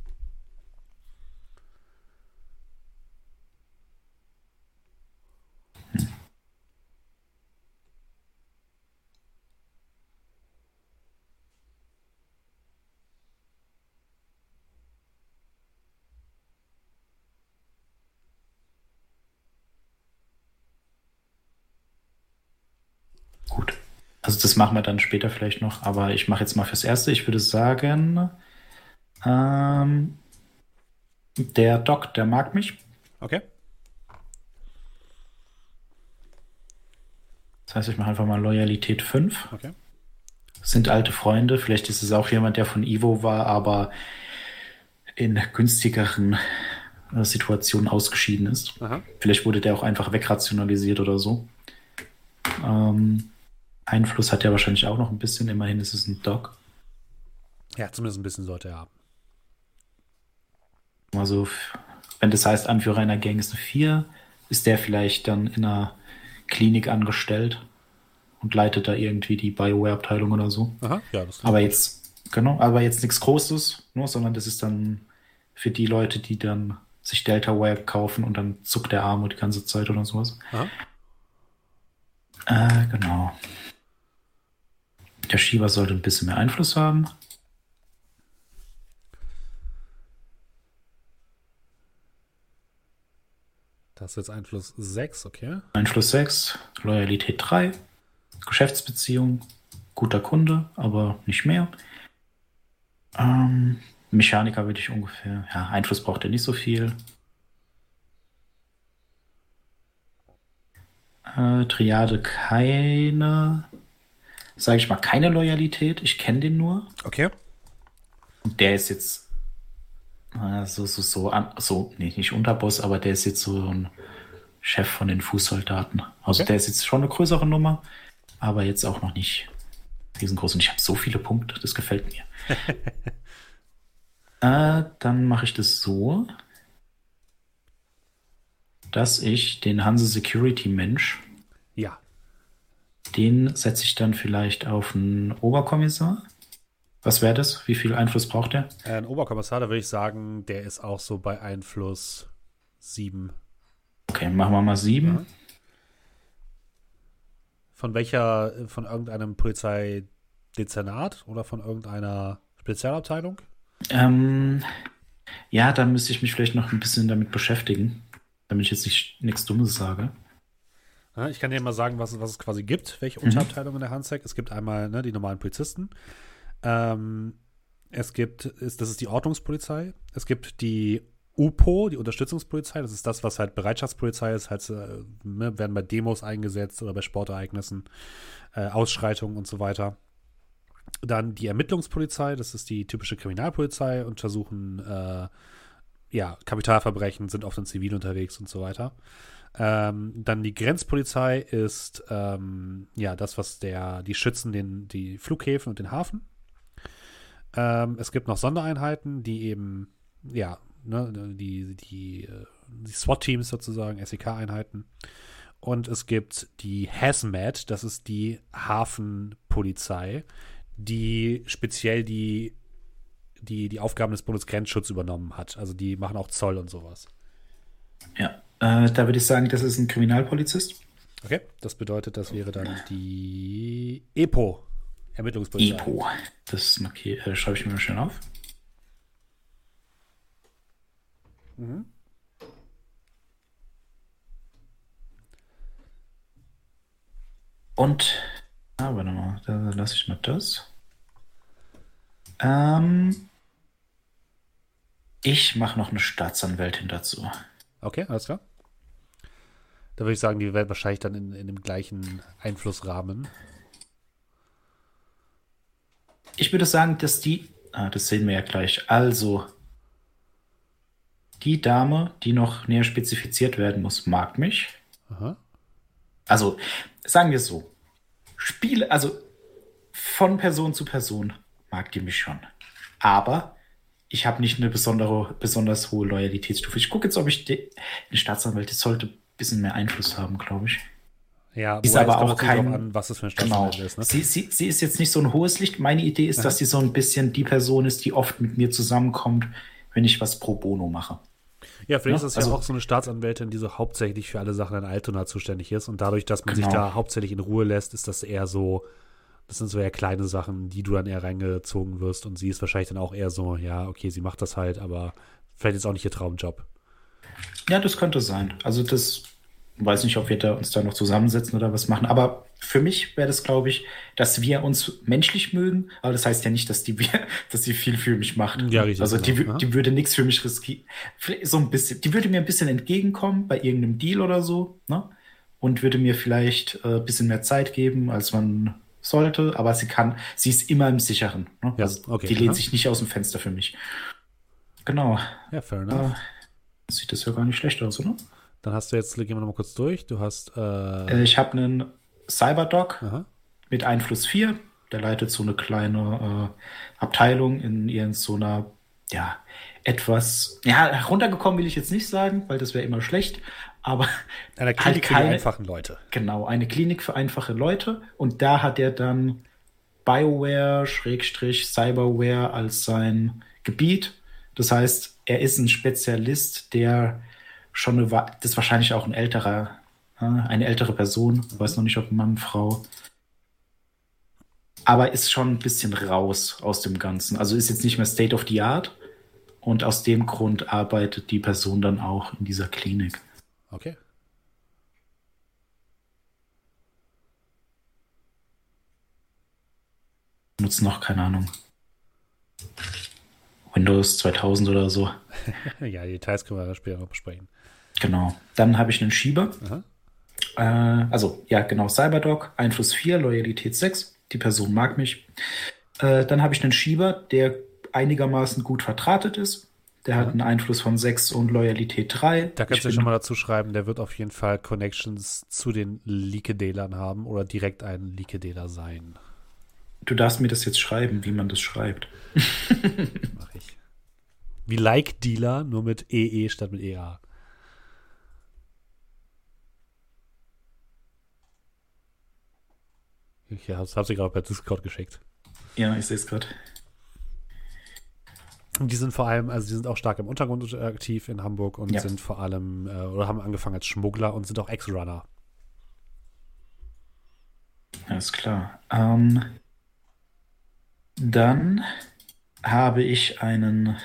Also das machen wir dann später vielleicht noch, aber ich mache jetzt mal fürs Erste. Ich würde sagen, ähm, der Doc, der mag mich. Okay. Das heißt, ich mache einfach mal Loyalität 5. Okay. Sind alte Freunde. Vielleicht ist es auch jemand, der von Ivo war, aber in günstigeren äh, Situationen ausgeschieden ist. Aha. Vielleicht wurde der auch einfach wegrationalisiert oder so. Ähm, Einfluss hat er wahrscheinlich auch noch ein bisschen. Immerhin ist es ein Doc. Ja, zumindest ein bisschen sollte er haben. Also, wenn das heißt, Anführer einer Gang ist eine 4, ist der vielleicht dann in einer Klinik angestellt und leitet da irgendwie die Bioware-Abteilung oder so. Aha, ja, das Aber jetzt, genau, aber jetzt nichts Großes, nur, sondern das ist dann für die Leute, die dann sich Delta Ware kaufen und dann zuckt der Arm die ganze Zeit oder sowas. Aha. Äh, genau. Der Shiva sollte ein bisschen mehr Einfluss haben. Das ist jetzt Einfluss 6, okay. Einfluss 6, Loyalität 3, Geschäftsbeziehung, guter Kunde, aber nicht mehr. Ähm, Mechaniker würde ich ungefähr, ja, Einfluss braucht er nicht so viel. Äh, Triade keine, sage ich mal, keine Loyalität. Ich kenne den nur. Okay. Und der ist jetzt äh, so, so, so, an, so, nee, nicht Unterboss, aber der ist jetzt so ein Chef von den Fußsoldaten. Also Okay. der ist jetzt schon eine größere Nummer, aber jetzt auch noch nicht riesengroß. Und ich habe so viele Punkte, das gefällt mir. äh, dann mache ich das so, dass ich den Hanse Security Mensch. Den setze ich dann vielleicht auf einen Oberkommissar. Was wäre das? Wie viel Einfluss braucht er? Äh, Ein Oberkommissar, da würde ich sagen, der ist auch so bei Einfluss 7. Okay, machen wir mal sieben. Ja. Von welcher, von irgendeinem Polizeidezernat oder von irgendeiner Spezialabteilung? Ähm, ja, da müsste ich mich vielleicht noch ein bisschen damit beschäftigen, damit ich jetzt nicht nichts Dummes sage. Ja, ich kann dir mal sagen, was, es- was es quasi gibt, welche Mhm. Unterabteilungen in der Handsec. Es gibt einmal ne, die normalen Polizisten. Ähm, es gibt, ist, das ist die Ordnungspolizei. Es gibt die UPO, die Unterstützungspolizei. Das ist das, was halt Bereitschaftspolizei ist. Halt, äh, ne, werden bei Demos eingesetzt oder bei Sportereignissen, äh, Ausschreitungen und so weiter. Dann die Ermittlungspolizei, das ist die typische Kriminalpolizei, untersuchen äh, ja, Kapitalverbrechen, sind oft in Zivil unterwegs und so weiter. Ähm, dann die Grenzpolizei ist ähm, ja das, was der, die schützen den, die Flughäfen und den Hafen. Ähm, es gibt noch Sondereinheiten, die eben, ja, ne, die, die, äh, die SWAT-Teams sozusagen, SEK-Einheiten. Und es gibt die HAZMAT, das ist die Hafenpolizei, die speziell die, die, die Aufgaben des Bundesgrenzschutzes übernommen hat. Also die machen auch Zoll und sowas. Ja, äh, da würde ich sagen, das ist ein Kriminalpolizist. Okay, das bedeutet, das wäre dann die EPO, Ermittlungspolizei. EPO. Das markier- äh, schreibe ich mir mal schön auf. Und, ah, warte mal, da lasse ich mal das. Ähm, ich mache noch eine Staatsanwältin dazu. Okay, alles klar. Da würde ich sagen, die werden wahrscheinlich dann in, in dem gleichen Einflussrahmen. Ich würde sagen, dass die, ah, das sehen wir ja gleich. Also, die Dame, die noch näher spezifiziert werden muss, mag mich. Aha. Also, sagen wir es so. Spiele, also von Person zu Person mag die mich schon. Aber ich habe nicht eine besondere, besonders hohe Loyalitätsstufe. Ich gucke jetzt, ob ich die, eine Staatsanwältin sollte bisschen mehr Einfluss haben, glaube ich. Ja, Ist aber auch kein- an, was das für ein Genau. Ist. Ne? Sie, sie, sie ist jetzt nicht so ein hohes Licht. Meine Idee ist, dass sie so ein bisschen die Person ist, die oft mit mir zusammenkommt, wenn ich was pro bono mache. Ja, vielleicht Ja, ist ja also- auch so eine Staatsanwältin, die so hauptsächlich für alle Sachen in Altona zuständig ist. Und dadurch, dass man sich Genau. da hauptsächlich in Ruhe lässt, ist das eher so, das sind so eher kleine Sachen, die du dann eher reingezogen wirst. Und sie ist wahrscheinlich dann auch eher so, ja, okay, sie macht das halt, aber vielleicht ist auch nicht ihr Traumjob. Ja, das könnte sein. Also das Weiß nicht, ob wir da uns da noch zusammensetzen oder was machen. Aber für mich wäre das, glaube ich, dass wir uns menschlich mögen. Aber das heißt ja nicht, dass die, dass die viel für mich macht. Ja, richtig. Also die, genau, die würde nichts für mich riskieren. So ein bisschen. Die würde mir ein bisschen entgegenkommen bei irgendeinem Deal oder so. Ne? Und würde mir vielleicht äh, ein bisschen mehr Zeit geben, als man sollte. Aber sie kann, sie ist immer im Sicheren. Ne? Ja, also okay, die lehnt sich nicht aus dem Fenster für mich. Genau. Ja, fair enough. Äh, sieht das ja gar nicht schlecht aus, oder? Dann hast du jetzt, gehen wir nochmal kurz durch. Du hast, äh, Äh, ich habe einen Cyberdoc aha. mit Einfluss 4. Der leitet so eine kleine äh, Abteilung in irgend so einer, ja, etwas, ja, runtergekommen will ich jetzt nicht sagen, weil das wäre immer schlecht, aber Einer Halt Klinik für die keine- einfachen Leute. genau, eine Klinik für einfache Leute und da hat er dann BioWare, Schrägstrich, Cyberware als sein Gebiet. Das heißt, er ist ein Spezialist, der schon eine, das ist wahrscheinlich auch ein älterer, äh, eine ältere Person, ich weiß noch nicht, ob Mann, Frau, aber ist schon ein bisschen raus aus dem Ganzen. Also ist jetzt nicht mehr State of the Art und aus dem Grund arbeitet die Person dann auch in dieser Klinik. Okay. Nutzt noch, keine Ahnung, Windows 2000 oder so. ja, die Details können wir später noch besprechen. Genau. Dann habe ich einen Schieber. Äh, also, ja, genau, Cyberdoc, Einfluss 4, Loyalität 6. Die Person mag mich. Äh, dann habe ich einen Schieber, der einigermaßen gut vertratet ist. Der hat einen Einfluss von 6 und Loyalität 3. Da kannst du schon mal dazu schreiben, der wird auf jeden Fall Connections zu den Leakedelern haben oder direkt ein Leakedeler sein. Du darfst mir das jetzt schreiben, wie man das schreibt. Mach ich. Wie Like Dealer, nur mit EE statt mit E EA. Ich hab's, hab's dir gerade per Discord geschickt. Ja, ich sehe es gerade. Und die sind vor allem, also die sind auch stark im Untergrund aktiv in Hamburg und Ja. sind vor allem, äh, oder haben angefangen als Schmuggler und sind auch Ex-Runner. Alles klar. Ähm, dann habe ich einen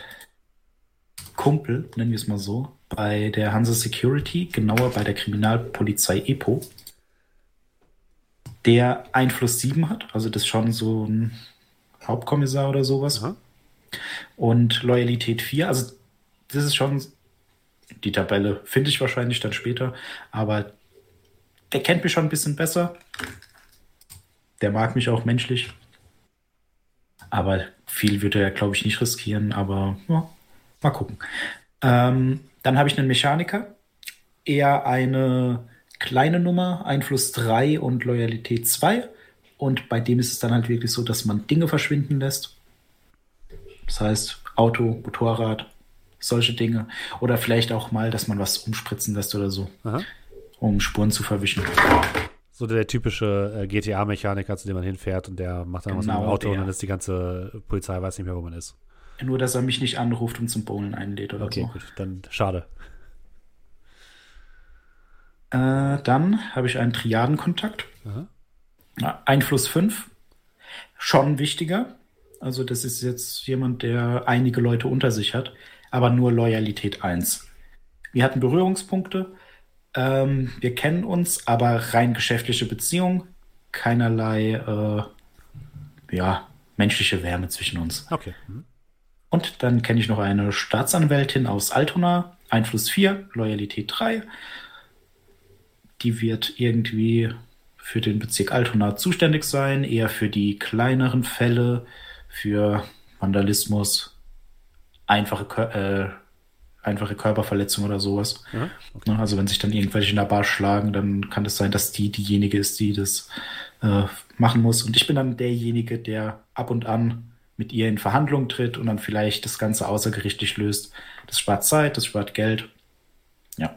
Kumpel, nennen wir es mal so, bei der Hansa Security, genauer bei der Kriminalpolizei EPO, der Einfluss 7 hat, also das ist schon so ein Hauptkommissar oder sowas. Aha. Und Loyalität 4, also das ist schon die Tabelle, finde ich wahrscheinlich dann später, aber der kennt mich schon ein bisschen besser. Der mag mich auch menschlich. Aber viel würde er, glaube ich, nicht riskieren, aber ja, mal gucken. Ähm, dann habe ich einen Mechaniker, eher eine kleine Nummer, Einfluss 3 und Loyalität 2. Und bei dem ist es dann halt wirklich so, dass man Dinge verschwinden lässt. Das heißt, Auto, Motorrad, solche Dinge. Oder vielleicht auch mal, dass man was umspritzen lässt oder so, Aha. um Spuren zu verwischen. So der typische äh, GTA-Mechaniker, zu dem man hinfährt und der macht dann was mit dem Genau Auto und der. dann ist die ganze Polizei weiß nicht mehr, wo man ist. Nur, dass er mich nicht anruft und zum Bowlen einlädt oder Okay, so. gut, dann schade. Äh, dann habe ich einen Triadenkontakt. Aha. Einfluss 5. Schon wichtiger. Also, das ist jetzt jemand, der einige Leute unter sich hat, aber nur Loyalität 1. Wir hatten Berührungspunkte. Ähm, wir kennen uns, aber rein geschäftliche Beziehung. Keinerlei, äh, ja, menschliche Wärme zwischen uns. Okay. Mhm. Und dann kenne ich noch eine Staatsanwältin aus Altona, Einfluss 4, Loyalität 3. Die wird irgendwie für den Bezirk Altona zuständig sein, eher für die kleineren Fälle, für Vandalismus, einfache, äh, einfache Körperverletzung oder sowas. Aha. Okay. Ne, Also wenn sich dann irgendwelche in der Bar schlagen, dann kann es sein, dass die diejenige ist, die das äh, machen muss. Und ich bin dann derjenige, der ab und an mit ihr in Verhandlungen tritt und dann vielleicht das Ganze außergerichtlich löst. Das spart Zeit, das spart Geld. Ja,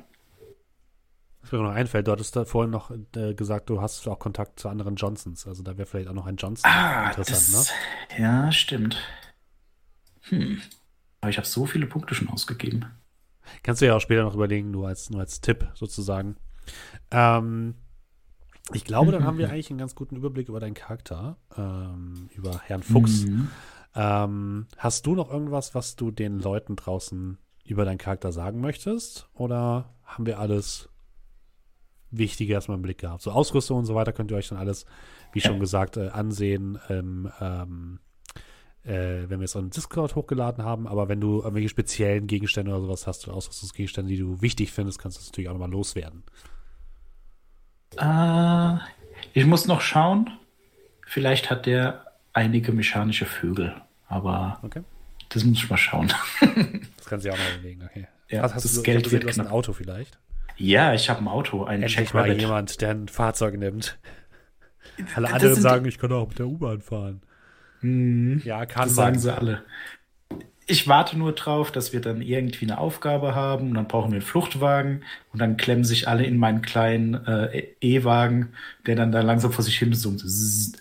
Was mir noch einfällt, du hattest da vorhin noch äh, gesagt, du hast auch Kontakt zu anderen Johnsons. Also da wäre vielleicht auch noch ein Johnson ah, interessant, das, ne? ja, stimmt. Hm. Aber ich habe so viele Punkte schon ausgegeben. Kannst du ja auch später noch überlegen, nur als, nur als Tipp sozusagen. Ähm, ich glaube, dann haben wir eigentlich einen ganz guten Überblick über deinen Charakter, ähm, über Herrn Fuchs. Mhm. Ähm, hast du noch irgendwas, was du den Leuten draußen über deinen Charakter sagen möchtest? Oder haben wir alles Wichtige erstmal im Blick gehabt. So Ausrüstung und so weiter könnt ihr euch dann alles, wie schon gesagt, äh, ansehen, ähm, ähm, äh, wenn wir es on Discord hochgeladen haben. Aber wenn du irgendwelche speziellen Gegenstände oder sowas hast, Ausrüstungsgegenstände, die du wichtig findest, kannst du das natürlich auch nochmal loswerden. Äh, ich muss noch schauen. Vielleicht hat der einige mechanische Vögel, aber Okay. das muss ich mal schauen. Das kannst du ja auch mal überlegen, okay. Ja, hast, hast das du, Geld gesehen, wird du hast ein. Auto vielleicht? ja, ich habe ein Auto, ein Endlich mal jemand, der ein Fahrzeug nimmt. Alle Das anderen sagen, ich kann auch mit der U-Bahn fahren. Mhm. Ja, kann Das man. sagen sie alle. Ich warte nur drauf, dass wir dann irgendwie eine Aufgabe haben und dann brauchen wir einen Fluchtwagen und dann klemmen sich alle in meinen kleinen äh, E-Wagen, der dann da langsam vor sich hin. Zzz.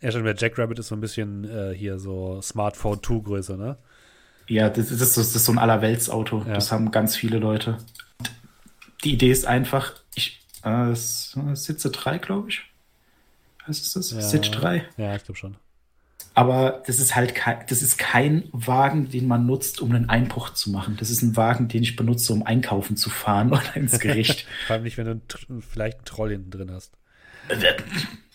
Ja, schon, der Jackrabbit ist so ein bisschen äh, hier so Smartphone 2 Größe, ne? Ja, das, ist, das ist so ein Allerweltsauto. Ja. Das haben ganz viele Leute. Die Idee ist einfach, ich äh, äh, Sitze 3, glaube ich. Was ist das? Ja. Sitz 3. Ja, ich glaube schon. Aber das ist halt kein, das ist kein Wagen, den man nutzt, um einen Einbruch zu machen. Das ist ein Wagen, den ich benutze, um einkaufen zu fahren oder ins Gericht. Vor allem nicht, wenn du einen vielleicht einen Troll hinten drin hast. der,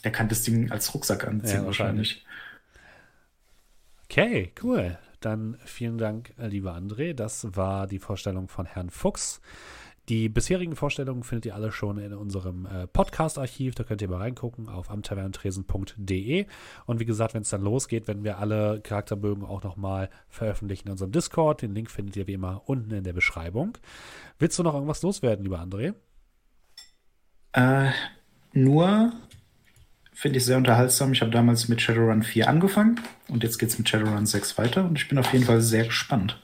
der kann das Ding als Rucksack anziehen Ja, wahrscheinlich. wahrscheinlich. Okay, cool. Dann vielen Dank, äh, lieber André. Das war die Vorstellung von Herrn Fuchs. Die bisherigen Vorstellungen findet ihr alle schon in unserem äh, Podcast-Archiv. Da könnt ihr mal reingucken auf amtavernentresen.de. Und wie gesagt, wenn es dann losgeht, werden wir alle Charakterbögen auch nochmal veröffentlichen in unserem Discord. Den Link findet ihr wie immer unten in der Beschreibung. Willst du noch irgendwas loswerden, lieber André? Äh, nur finde ich sehr unterhaltsam. Ich habe damals mit Shadowrun 4 angefangen und jetzt geht es mit Shadowrun 6 weiter und ich bin auf jeden Fall sehr gespannt.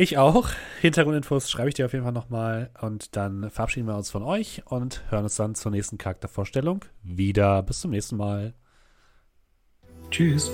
Ich auch. Hintergrundinfos schreibe ich dir auf jeden Fall nochmal. Und dann verabschieden wir uns von euch und hören uns dann zur nächsten Charaktervorstellung wieder. Bis zum nächsten Mal. Tschüss.